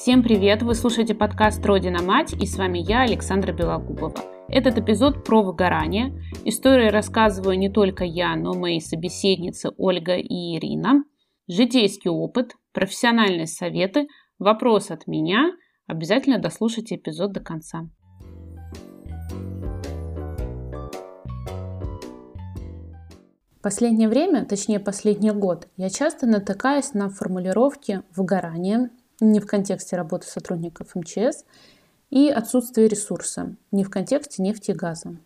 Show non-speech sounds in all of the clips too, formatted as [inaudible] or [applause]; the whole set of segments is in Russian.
Всем привет! Вы слушаете подкаст «Родина мать» и с вами я, Александра Белогубова. Этот эпизод про выгорание. Истории рассказываю не только я, но мои собеседницы Ольга и Ирина. Житейский опыт, профессиональные советы, вопрос от меня. Обязательно дослушайте эпизод до конца. Последнее время, точнее последний год, я часто натыкаюсь на формулировки выгорания, не в контексте работы сотрудников МЧС, и отсутствие ресурса, не в контексте нефти и газа.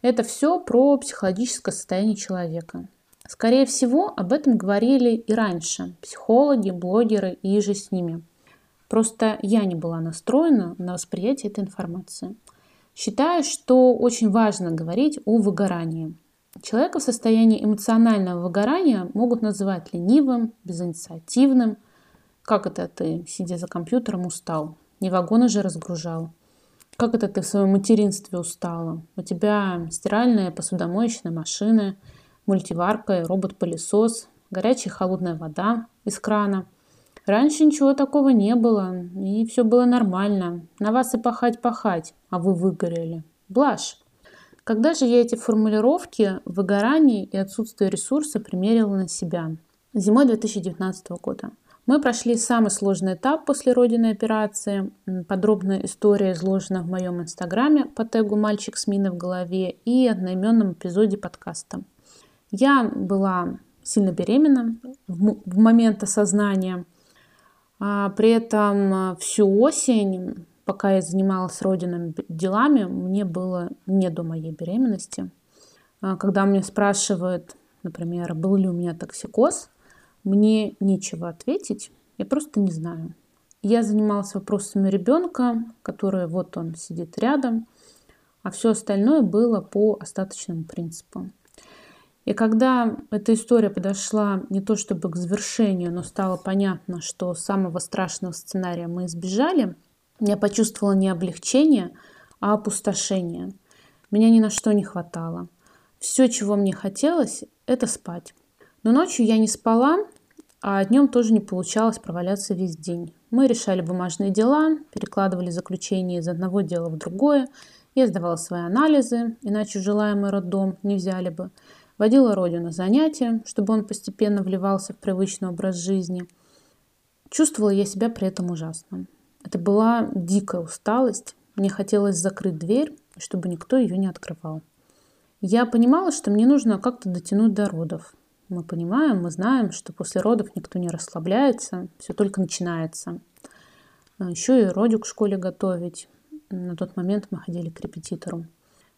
Это все про психологическое состояние человека. Скорее всего, об этом говорили и раньше психологи, блогеры и же с ними. Просто я не была настроена на восприятие этой информации. Считаю, что очень важно говорить о выгорании – Человека в состоянии эмоционального выгорания могут называть ленивым, безинициативным. Как это ты, сидя за компьютером, устал? Не вагоны же разгружал. Как это ты в своем материнстве устала? У тебя стиральная посудомоечная машина, мультиварка, робот-пылесос, горячая холодная вода из крана. Раньше ничего такого не было, и все было нормально. На вас и пахать-пахать, а вы выгорели. Блажь. Когда же я эти формулировки выгорание и отсутствие ресурса примерила на себя? Зимой 2019 года. Мы прошли самый сложный этап после родиной операции. Подробная история изложена в моем инстаграме по тегу «Мальчик с миной в голове» и одноименном эпизоде подкаста. Я была сильно беременна в момент осознания. А при этом всю осень пока я занималась родинами делами, мне было не до моей беременности. А, когда мне спрашивают, например, был ли у меня токсикоз, мне нечего ответить, я просто не знаю. Я занималась вопросами ребенка, который вот он сидит рядом, а все остальное было по остаточному принципу. И когда эта история подошла не то чтобы к завершению, но стало понятно, что самого страшного сценария мы избежали, я почувствовала не облегчение, а опустошение. Меня ни на что не хватало. Все, чего мне хотелось, это спать. Но ночью я не спала, а днем тоже не получалось проваляться весь день. Мы решали бумажные дела, перекладывали заключение из одного дела в другое. Я сдавала свои анализы, иначе желаемый роддом не взяли бы. Водила Родю на занятия, чтобы он постепенно вливался в привычный образ жизни. Чувствовала я себя при этом ужасно. Это была дикая усталость. Мне хотелось закрыть дверь, чтобы никто ее не открывал. Я понимала, что мне нужно как-то дотянуть до родов. Мы понимаем, мы знаем, что после родов никто не расслабляется, все только начинается. А Еще и родик в школе готовить. На тот момент мы ходили к репетитору.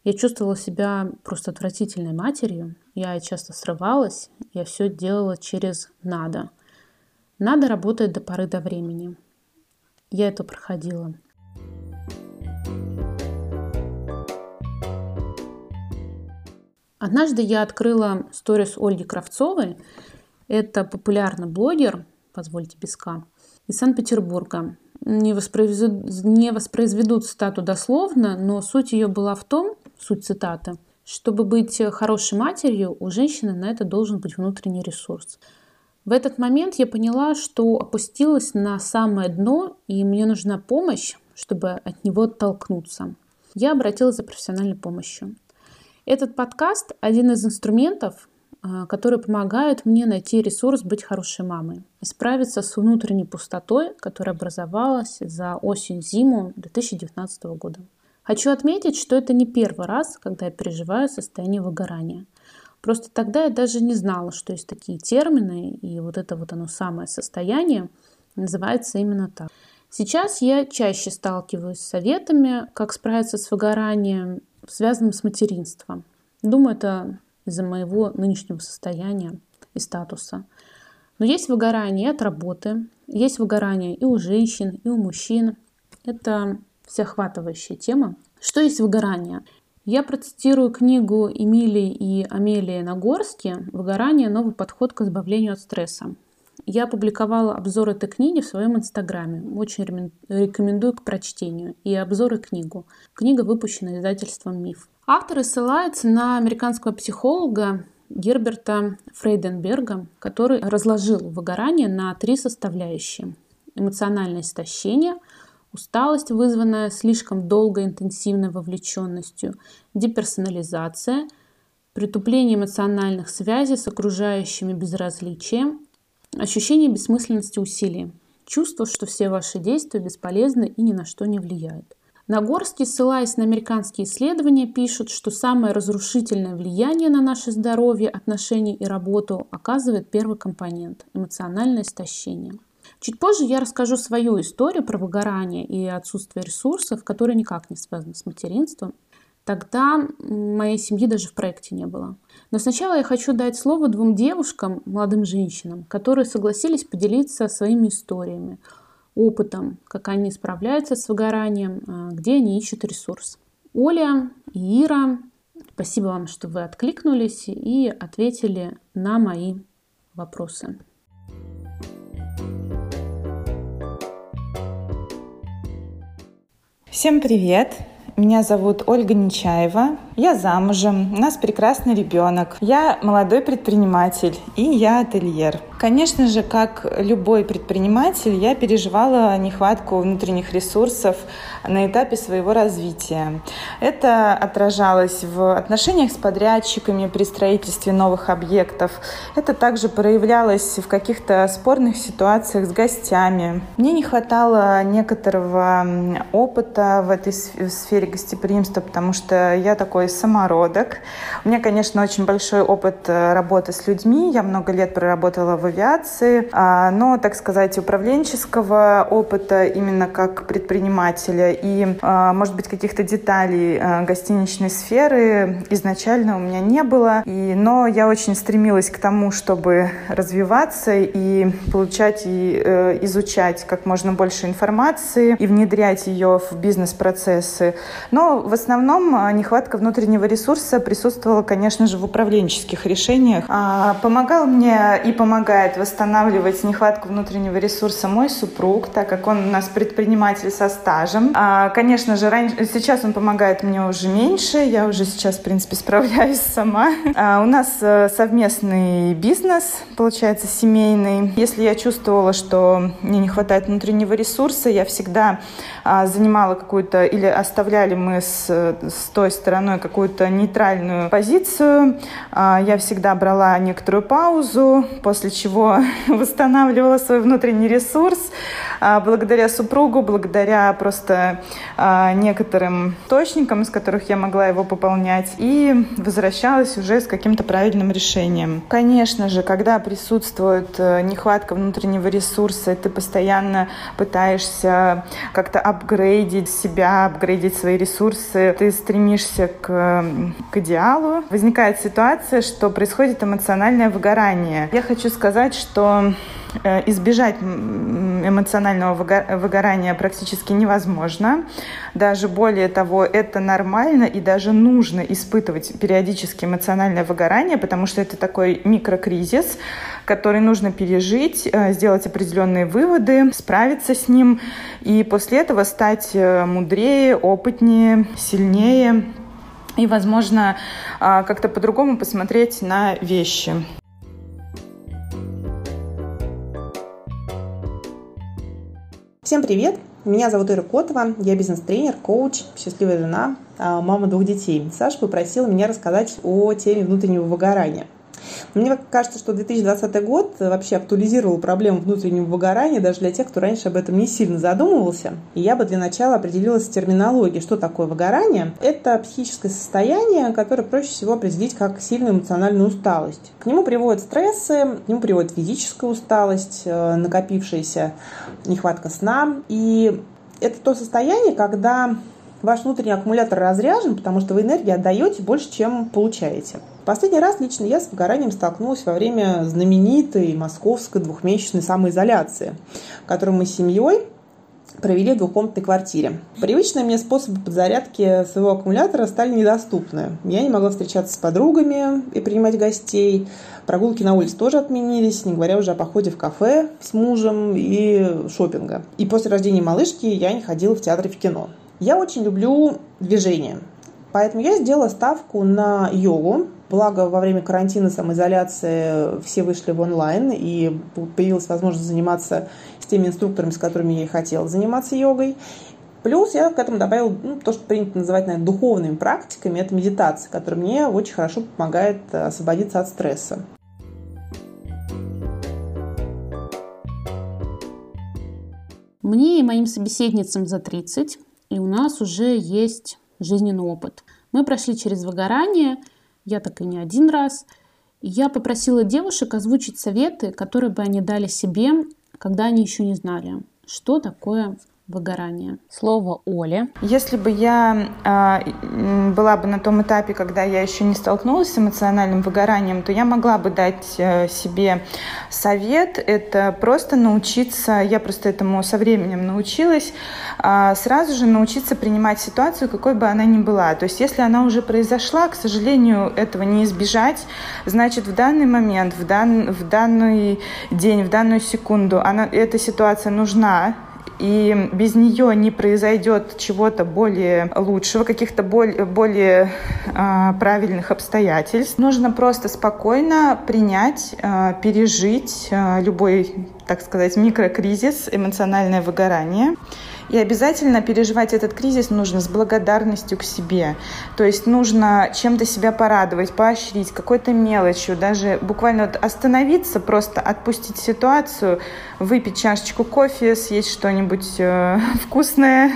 Я чувствовала себя просто отвратительной матерью. Я часто срывалась. Я все делала через «надо». Надо работать до поры до времени. Я это проходила. Однажды я открыла сторис Ольги Кравцовой. Это популярный блогер, позвольте беска, из Санкт-Петербурга. Не воспроизведут, не воспроизведут цитату дословно, но суть ее была в том, суть цитаты, чтобы быть хорошей матерью, у женщины на это должен быть внутренний ресурс. В этот момент я поняла, что опустилась на самое дно, и мне нужна помощь, чтобы от него оттолкнуться. Я обратилась за профессиональной помощью. Этот подкаст – один из инструментов, а, которые помогают мне найти ресурс быть хорошей мамой и справиться с внутренней пустотой, которая образовалась за осень-зиму 2019 года. Хочу отметить, что это не первый раз, когда я переживаю состояние выгорания – Просто тогда я даже не знала, что есть такие термины, и вот это вот оно самое состояние называется именно так. Сейчас я чаще сталкиваюсь с советами, как справиться с выгоранием, связанным с материнством. Думаю, это из-за моего нынешнего состояния и статуса. Но есть выгорание от работы, есть выгорание и у женщин, и у мужчин. Это всеохватывающая тема. Что есть выгорание? Я процитирую книгу Эмилии и Амелии Нагорски «Выгорание. Новый подход к избавлению от стресса». Я опубликовала обзор этой книги в своем инстаграме. Очень рекомендую к прочтению. И обзоры книгу. Книга выпущена издательством «Миф». Автор ссылается на американского психолога Герберта Фрейденберга, который разложил выгорание на три составляющие. эмоциональное истощение, усталость, вызванная слишком долгой интенсивной вовлеченностью, деперсонализация, притупление эмоциональных связей с окружающими безразличием, ощущение бессмысленности усилий, чувство, что все ваши действия бесполезны и ни на что не влияют. Нагорский, ссылаясь на американские исследования, пишет, что самое разрушительное влияние на наше здоровье, отношения и работу оказывает первый компонент – эмоциональное истощение. Чуть позже я расскажу свою историю про выгорание и отсутствие ресурсов, которые никак не связаны с материнством. Тогда моей семьи даже в проекте не было. Но сначала я хочу дать слово двум девушкам, молодым женщинам, которые согласились поделиться своими историями – опытом, как они справляются с выгоранием, а, где они ищут ресурс. Оля и Ира, спасибо вам, что вы откликнулись и ответили на мои вопросы. Всем привет! Меня зовут Ольга Нечаева. Я замужем, у нас прекрасный ребенок. Я молодой предприниматель и я ательер. Конечно же, как любой предприниматель, я переживала нехватку внутренних ресурсов на этапе своего развития. Это отражалось в отношениях с подрядчиками при строительстве новых объектов. Это также проявлялось в каких-то спорных ситуациях с гостями. Мне не хватало некоторого опыта в этой сфере гостеприимства, потому что я такой такой самородок. У меня, конечно, очень большой опыт э, работы с людьми. Я много лет проработала в авиации, а, но, так сказать, управленческого опыта именно как предпринимателя и, а, может быть, каких-то деталей э, гостиничной сферы изначально у меня не было. И, но я очень стремилась к тому, чтобы развиваться и получать и э, изучать как можно больше информации и внедрять ее в бизнес-процессы. Но в основном нехватка внутренней внутреннего ресурса присутствовала, конечно же, в управленческих решениях. А, помогал мне и помогает восстанавливать нехватку внутреннего ресурса мой супруг, так как он у нас предприниматель со стажем. А, конечно же, раньше, сейчас он помогает мне уже меньше, я уже сейчас, в принципе, [laughs] справляюсь сама. А, у нас э, совместный бизнес, получается, семейный. Если я чувствовала, что мне не хватает внутреннего ресурса, я всегда а, занимала какую-то, или оставляли мы с, с той стороной какую-то нейтральную позицию. А, я всегда брала некоторую паузу, после чего [laughs] восстанавливала свой внутренний ресурс а, благодаря супругу, благодаря просто а, некоторым точникам, из которых я могла его пополнять, и возвращалась уже с каким-то правильным решением. Конечно же, когда присутствует э, нехватка внутреннего ресурса, ты постоянно пытаешься как-то апгрейдить себя, апгрейдить свои ресурсы, ты стремишься к к идеалу, возникает ситуация, что происходит эмоциональное выгорание. Я хочу сказать, что избежать эмоционального выгорания практически невозможно. Даже более того, это нормально и даже нужно испытывать периодически эмоциональное выгорание, потому что это такой микрокризис, который нужно пережить, э, сделать определенные выводы, справиться с ним и после этого стать э, мудрее, опытнее, сильнее и, возможно, а, как-то по-другому посмотреть на вещи. Всем привет! Меня зовут Ира Котова, я бизнес-тренер, коуч, счастливая жена, а, мама двух детей. Саша попросила меня рассказать о теме внутреннего выгорания. Мне кажется, что 2020 год вообще актуализировал проблему внутреннего выгорания даже для тех, кто раньше об этом не сильно задумывался. И я бы для начала определилась с терминологией, что такое выгорание. Это психическое состояние, которое проще всего определить как сильную эмоциональную усталость. К нему приводят стрессы, к нему приводит физическая усталость, э, накопившаяся нехватка сна. И это то состояние, когда ваш внутренний аккумулятор разряжен, потому что вы энергии отдаете больше, чем получаете. Последний раз лично я с выгоранием столкнулась во время знаменитой московской двухмесячной самоизоляции, которую мы с семьей провели в двухкомнатной квартире. Привычные мне способы подзарядки своего аккумулятора стали недоступны. Я не могла встречаться с подругами и принимать гостей. Прогулки на улице тоже отменились, не говоря уже о походе в кафе с мужем и шопинга. И после рождения малышки я не ходила в театр и в кино. Я очень люблю движение. Поэтому я сделала ставку на йогу Благо, во время карантина, самоизоляции все вышли в онлайн, и появилась возможность заниматься с теми инструкторами, с которыми я и хотела заниматься йогой. Плюс я к этому добавила ну, то, что принято называть наверное, духовными практиками. Это медитация, которая мне очень хорошо помогает освободиться от стресса. Мне и моим собеседницам за 30, и у нас уже есть жизненный опыт. Мы прошли через выгорание, я так и не один раз. Я попросила девушек озвучить советы, которые бы они дали себе, когда они еще не знали, что такое выгорания. Слово Оле. Если бы я э, была бы на том этапе, когда я еще не столкнулась с эмоциональным выгоранием, то я могла бы дать э, себе совет. Это просто научиться, я просто этому со временем научилась, э, сразу же научиться принимать ситуацию, какой бы она ни была. То есть если она уже произошла, к сожалению, этого не избежать, значит в данный момент, в, дан, в данный день, в данную секунду она, эта ситуация нужна, и без нее не произойдет чего-то более лучшего, каких-то более, более э, правильных обстоятельств. Нужно просто спокойно принять, э, пережить э, любой, так сказать, микрокризис, эмоциональное выгорание. И обязательно переживать этот кризис нужно с благодарностью к себе. То есть нужно чем-то себя порадовать, поощрить, какой-то мелочью, даже буквально вот остановиться, просто отпустить ситуацию, выпить чашечку кофе, съесть что-нибудь э, [laughs] вкусное,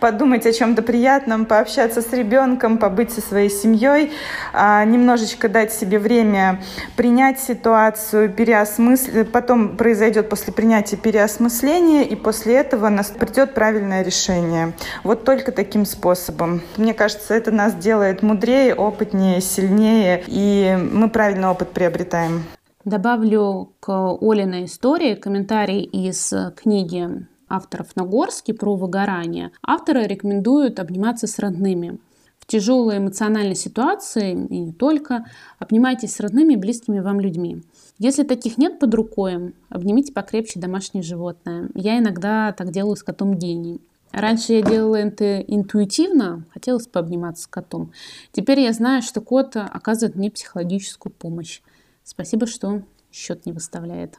подумать о чем-то приятном, пообщаться с ребенком, побыть со своей семьей, э, немножечко дать себе время принять ситуацию, переосмыслить, потом произойдет после принятия переосмысление, и после этого нас придет правильный правильное решение. Вот только таким способом. Мне кажется, это нас делает мудрее, опытнее, сильнее, и мы правильный опыт приобретаем. Добавлю к Олиной истории комментарий из книги авторов Нагорски про выгорание. Авторы рекомендуют обниматься с родными. В тяжелой эмоциональной ситуации, и не только, обнимайтесь с родными и близкими вам людьми. Если таких нет под рукой, обнимите покрепче домашнее животное. Я иногда так делаю с котом Гений. Раньше я делала это интуитивно, хотелось пообниматься с котом. Теперь я знаю, что кот оказывает мне психологическую помощь. Спасибо, что счет не выставляет.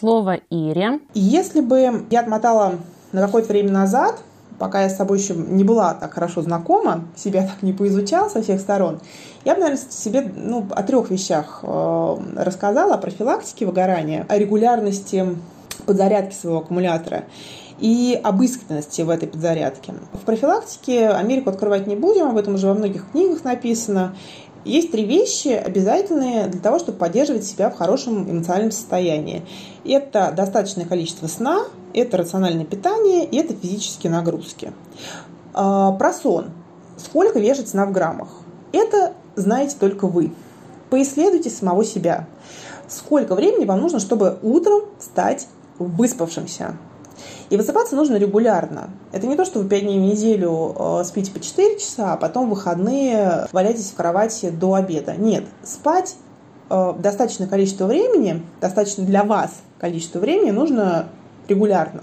Слово Ире. Если бы я отмотала на какое-то время назад, пока я с собой еще не была так хорошо знакома, себя так не поизучала со всех сторон, я бы, наверное, себе ну, о трех вещах э, рассказала, о профилактике выгорания, о регулярности подзарядки своего аккумулятора и об искренности в этой подзарядке. В профилактике Америку открывать не будем, об этом уже во многих книгах написано. Есть три вещи обязательные для того, чтобы поддерживать себя в хорошем эмоциональном состоянии. Это достаточное количество сна, это рациональное питание и это физические нагрузки. А, про сон. Сколько вешать сна в граммах? Это знаете только вы. Поисследуйте самого себя. Сколько времени вам нужно, чтобы утром стать выспавшимся? И высыпаться нужно регулярно. Это не то, что вы 5 дней в неделю э, спите по 4 часа, а потом в выходные валяетесь в кровати до обеда. Нет, спать э, достаточное количество времени, достаточно для вас количество времени нужно регулярно.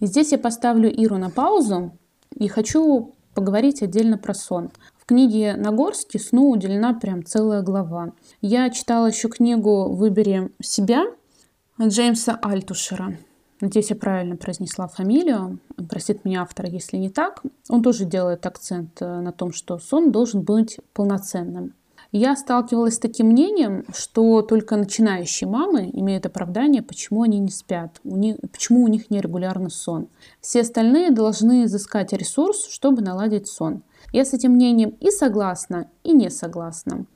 Здесь я поставлю Иру на паузу и хочу поговорить отдельно про сон книге Нагорски сну уделена прям целая глава. Я читала еще книгу «Выбери себя» Джеймса Альтушера. Надеюсь, я правильно произнесла фамилию. Простит меня автор, если не так. Он тоже делает акцент э, на том, что сон должен быть полноценным. Я сталкивалась с таким мнением, что только начинающие мамы имеют оправдание, почему они не спят, у них, почему у них нерегулярный сон. Все остальные должны изыскать ресурс, чтобы наладить сон. Я с этим мнением и согласна, и не согласна.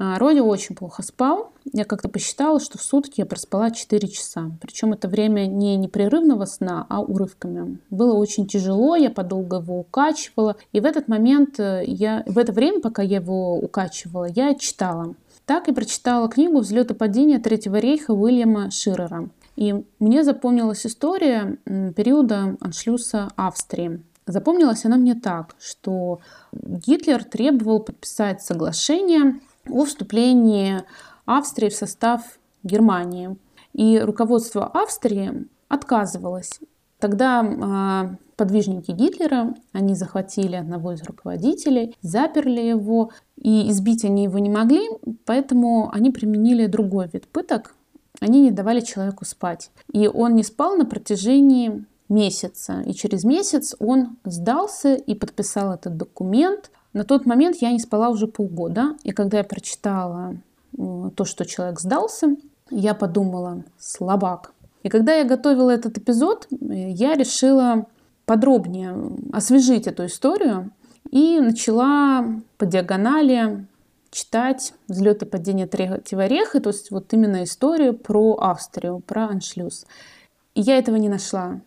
А, Роди очень плохо спал. Я как-то посчитала, что в сутки я проспала 4 часа. Причем это время не непрерывного сна, а урывками. Было очень тяжело, я подолго его укачивала. И в этот момент, э, я, в это время, пока я его укачивала, я читала. Так и прочитала книгу «Взлет и падение Третьего рейха» Уильяма Ширера. И мне запомнилась история периода аншлюса Австрии. Запомнилась она мне так, что Гитлер требовал подписать соглашение о вступлении Австрии в состав Германии. И руководство Австрии отказывалось. Тогда э, подвижники Гитлера, они захватили одного из руководителей, заперли его, и избить они его не могли, поэтому они применили другой вид пыток. Они не давали человеку спать. И он не спал на протяжении месяца. И через месяц он сдался и подписал этот документ. На тот момент я не спала уже полгода. И когда я прочитала э, то, что человек сдался, я подумала, слабак. И когда я готовила этот эпизод, э, я решила подробнее освежить эту историю и начала по диагонали читать «Взлет и падение третьего реха», то есть вот именно историю про Австрию, про аншлюз. И я этого не нашла.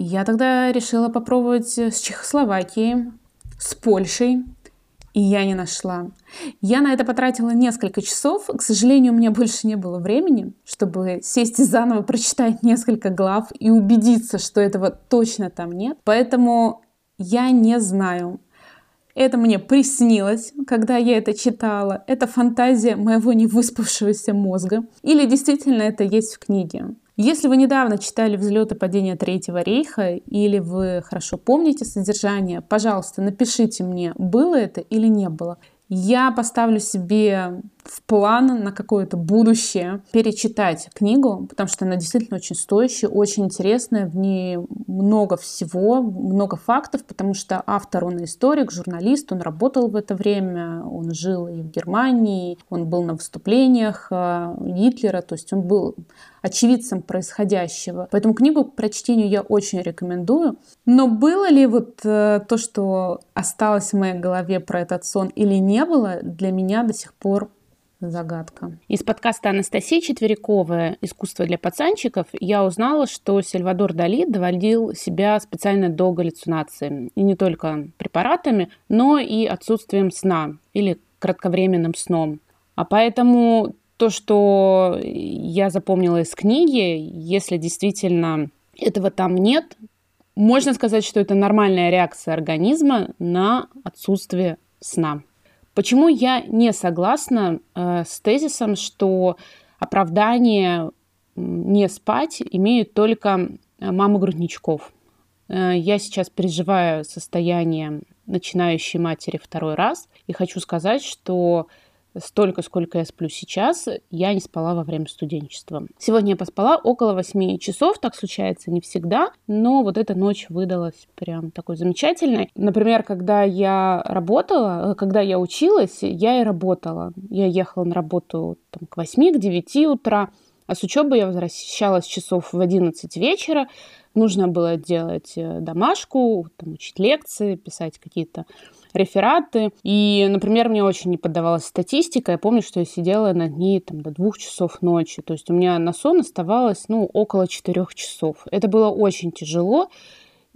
Я тогда решила попробовать с Чехословакией, с Польшей, и я не нашла. Я на это потратила несколько часов. К сожалению, у меня больше не было времени, чтобы сесть и заново прочитать несколько глав и убедиться, что этого точно там нет. Поэтому я не знаю. Это мне приснилось, когда я это читала. Это фантазия моего невыспавшегося мозга. Или действительно это есть в книге. Если вы недавно читали «Взлет и падение Третьего рейха» или вы хорошо помните содержание, пожалуйста, напишите мне, было это или не было. Я поставлю себе в план на какое-то будущее перечитать книгу, потому что она действительно очень стоящая, очень интересная, в ней много всего, много фактов, потому что автор, он историк, журналист, он работал в это время, он жил и в Германии, он был на выступлениях э, Гитлера, то есть он был очевидцем происходящего. Поэтому книгу к прочтению я очень рекомендую. Но было ли вот э, то, что осталось в моей голове про этот сон или не было, для меня до сих пор загадка. Из подкаста Анастасии Четверяковой «Искусство для пацанчиков» я узнала, что Сальвадор Дали доводил себя специально до галлюцинации. И не только препаратами, но и отсутствием сна или кратковременным сном. А поэтому то, что я запомнила из книги, если действительно этого там нет, можно сказать, что это нормальная реакция организма на отсутствие сна. Почему я не согласна э, с тезисом, что оправдание не спать имеют только э, мамы грудничков? Э, я сейчас переживаю состояние начинающей матери второй раз и хочу сказать, что столько, сколько я сплю сейчас, я не спала во время студенчества. Сегодня я поспала около 8 часов, так случается не всегда, но вот эта ночь выдалась прям такой замечательной. Например, когда я работала, когда я училась, я и работала. Я ехала на работу там, к 8, к 9 утра, а с учебы я возвращалась часов в 11 вечера. Нужно было делать э, домашку, там, учить лекции, писать какие-то рефераты. И, например, мне очень не поддавалась статистика. Я помню, что я сидела над ней там, до двух часов ночи. То есть у меня на сон оставалось ну, около четырех часов. Это было очень тяжело.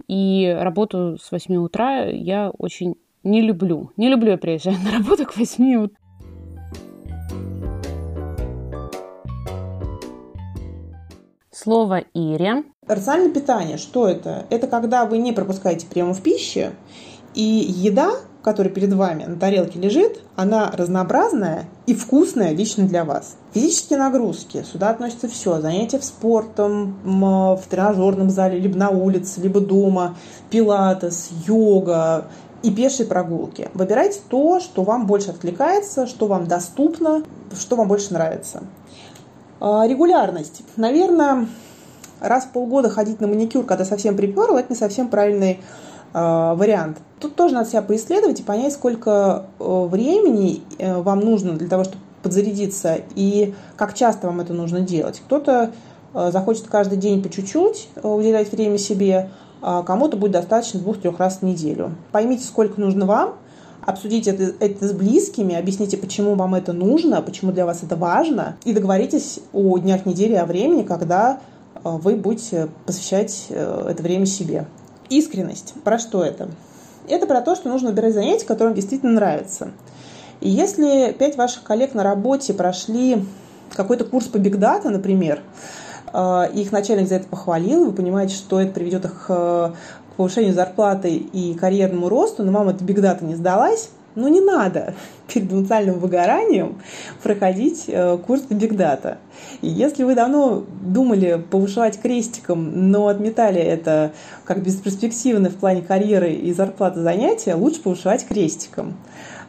И работу с 8 утра я очень не люблю. Не люблю я приезжать на работу к 8 утра. Слово Ире. Рациональное питание, что это? Это когда вы не пропускаете приемов пищи, и еда, которая перед вами на тарелке лежит, она разнообразная и вкусная лично для вас. Физические нагрузки. Сюда относится все. Занятия в спортом, в тренажерном зале, либо на улице, либо дома, пилатес, йога, и пешие прогулки. Выбирайте то, что вам больше откликается, что вам доступно, что вам больше нравится. А, регулярность. Наверное, раз в полгода ходить на маникюр, когда совсем приперл, это не совсем правильный вариант. Тут тоже надо себя поисследовать и понять, сколько э, времени э, вам нужно для того, чтобы подзарядиться, и как часто вам это нужно делать. Кто-то э, захочет каждый день по чуть-чуть э, уделять время себе, а кому-то будет достаточно двух-трех раз в неделю. Поймите, сколько нужно вам, обсудите это, это с близкими, объясните, почему вам это нужно, почему для вас это важно, и договоритесь о днях недели, о времени, когда э, вы будете посвящать э, это время себе. Искренность. Про что это? Это про то, что нужно выбирать занятия, которые действительно нравятся. И если пять ваших коллег на работе прошли какой-то курс по бигдата, например, э, их начальник за это похвалил, вы понимаете, что это приведет их к повышению зарплаты и карьерному росту, но вам эта бигдата не сдалась, Но не надо перед эмоциональным выгоранием проходить э, курс по бигдата. И если вы давно думали повышать крестиком, но отметали это как бесперспективно в плане карьеры и зарплаты занятия, лучше повышать крестиком.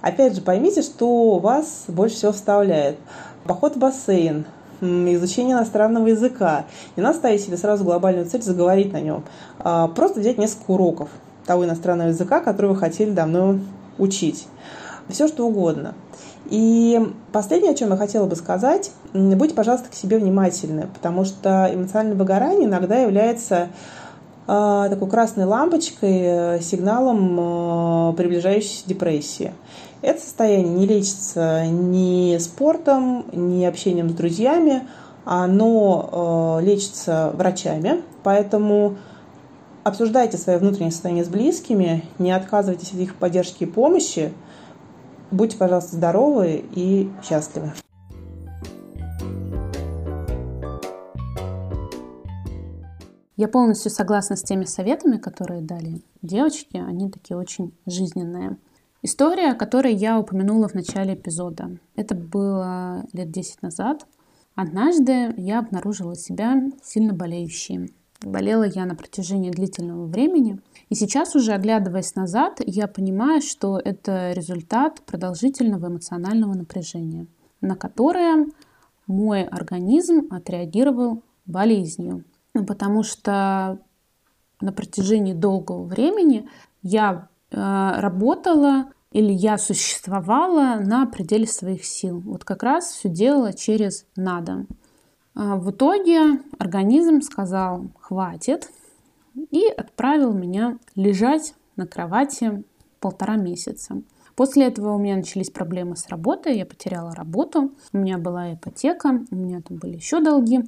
Опять же, поймите, что вас больше всего вставляет. Поход в бассейн, изучение иностранного языка. Не надо ставить себе сразу глобальную цель заговорить на нем. А просто взять несколько уроков того иностранного языка, который вы хотели давно учить. Все что угодно. И последнее, о чем я хотела бы сказать, будьте, пожалуйста, к себе внимательны, потому что эмоциональное выгорание иногда является э, такой красной лампочкой, э, сигналом э, приближающейся депрессии. Это состояние не лечится ни спортом, ни общением с друзьями, оно лечится врачами, поэтому обсуждайте свое внутреннее состояние с близкими, не отказывайтесь от их поддержки и помощи. Будьте, пожалуйста, здоровы и счастливы. Я полностью согласна с теми советами, которые дали девочки. Они такие очень жизненные. История, о которой я упомянула в начале эпизода. Это было лет 10 назад. Однажды я обнаружила себя сильно болеющей. Болела я на протяжении длительного времени. И сейчас уже, оглядываясь назад, я понимаю, что это результат продолжительного эмоционального напряжения, на которое мой организм отреагировал болезнью. Ну, потому что на протяжении долгого времени я э, работала или я существовала на пределе своих сил. Вот как раз все делала через надо. А в итоге организм сказал «хватит» и отправил меня лежать на кровати полтора месяца. После этого у меня начались проблемы с работой, я потеряла работу, у меня была ипотека, у меня там были еще долги.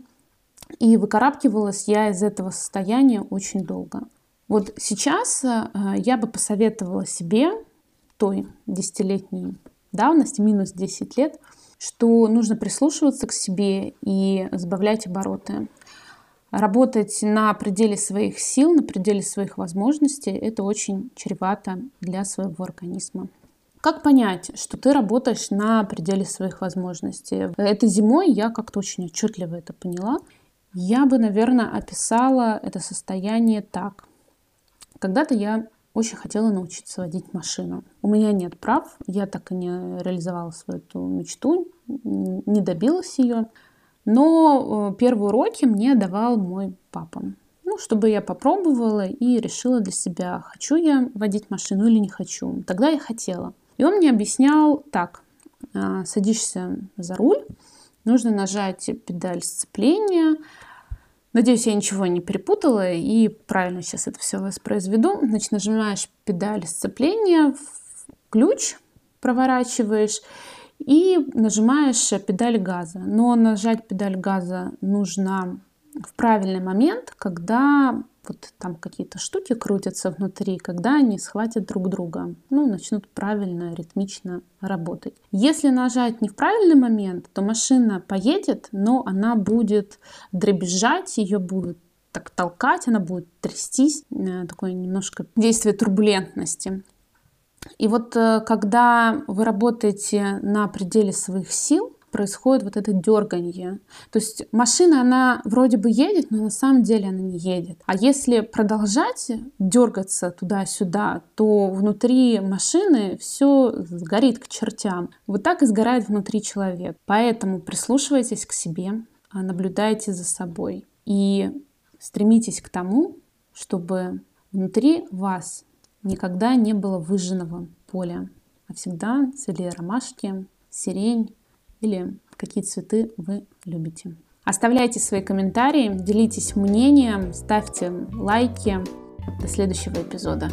И выкарабкивалась я из этого состояния очень долго. Вот сейчас э, я бы посоветовала себе той десятилетней давности, минус 10 лет, что нужно прислушиваться к себе и сбавлять обороты. Работать на пределе своих сил, на пределе своих возможностей – это очень чревато для своего организма. Как понять, что ты работаешь на пределе своих возможностей? Этой зимой я как-то очень отчетливо это поняла. Я бы, наверное, описала это состояние так. Когда-то я очень хотела научиться водить машину. У меня нет прав, я так и не реализовала свою эту мечту, не добилась ее. Но э, первые уроки мне давал мой папа. Ну, чтобы я попробовала и решила для себя, хочу я водить машину или не хочу. Тогда я хотела. И он мне объяснял так. «А, садишься за руль, нужно нажать педаль сцепления, Надеюсь, я ничего не перепутала и правильно сейчас это все воспроизведу. Значит, нажимаешь педаль сцепления, ключ проворачиваешь и нажимаешь педаль газа. Но нажать педаль газа нужно в правильный момент, когда вот там какие-то штуки крутятся внутри, когда они схватят друг друга, ну, начнут правильно, ритмично работать. Если нажать не в правильный момент, то машина поедет, но она будет дребезжать, ее будут так толкать, она будет трястись, э, такое немножко действие турбулентности. И вот э, когда вы работаете на пределе своих сил, происходит вот это дерганье. То есть машина, она вроде бы едет, но на самом деле она не едет. А если продолжать дергаться туда-сюда, то внутри машины все сгорит к чертям. Вот так и сгорает внутри человек. Поэтому прислушивайтесь к себе, а наблюдайте за собой и стремитесь к тому, чтобы внутри вас никогда не было выжженного поля, а всегда цвели ромашки, сирень, или какие цветы вы любите. Оставляйте свои комментарии, делитесь мнением, ставьте лайки. До следующего эпизода.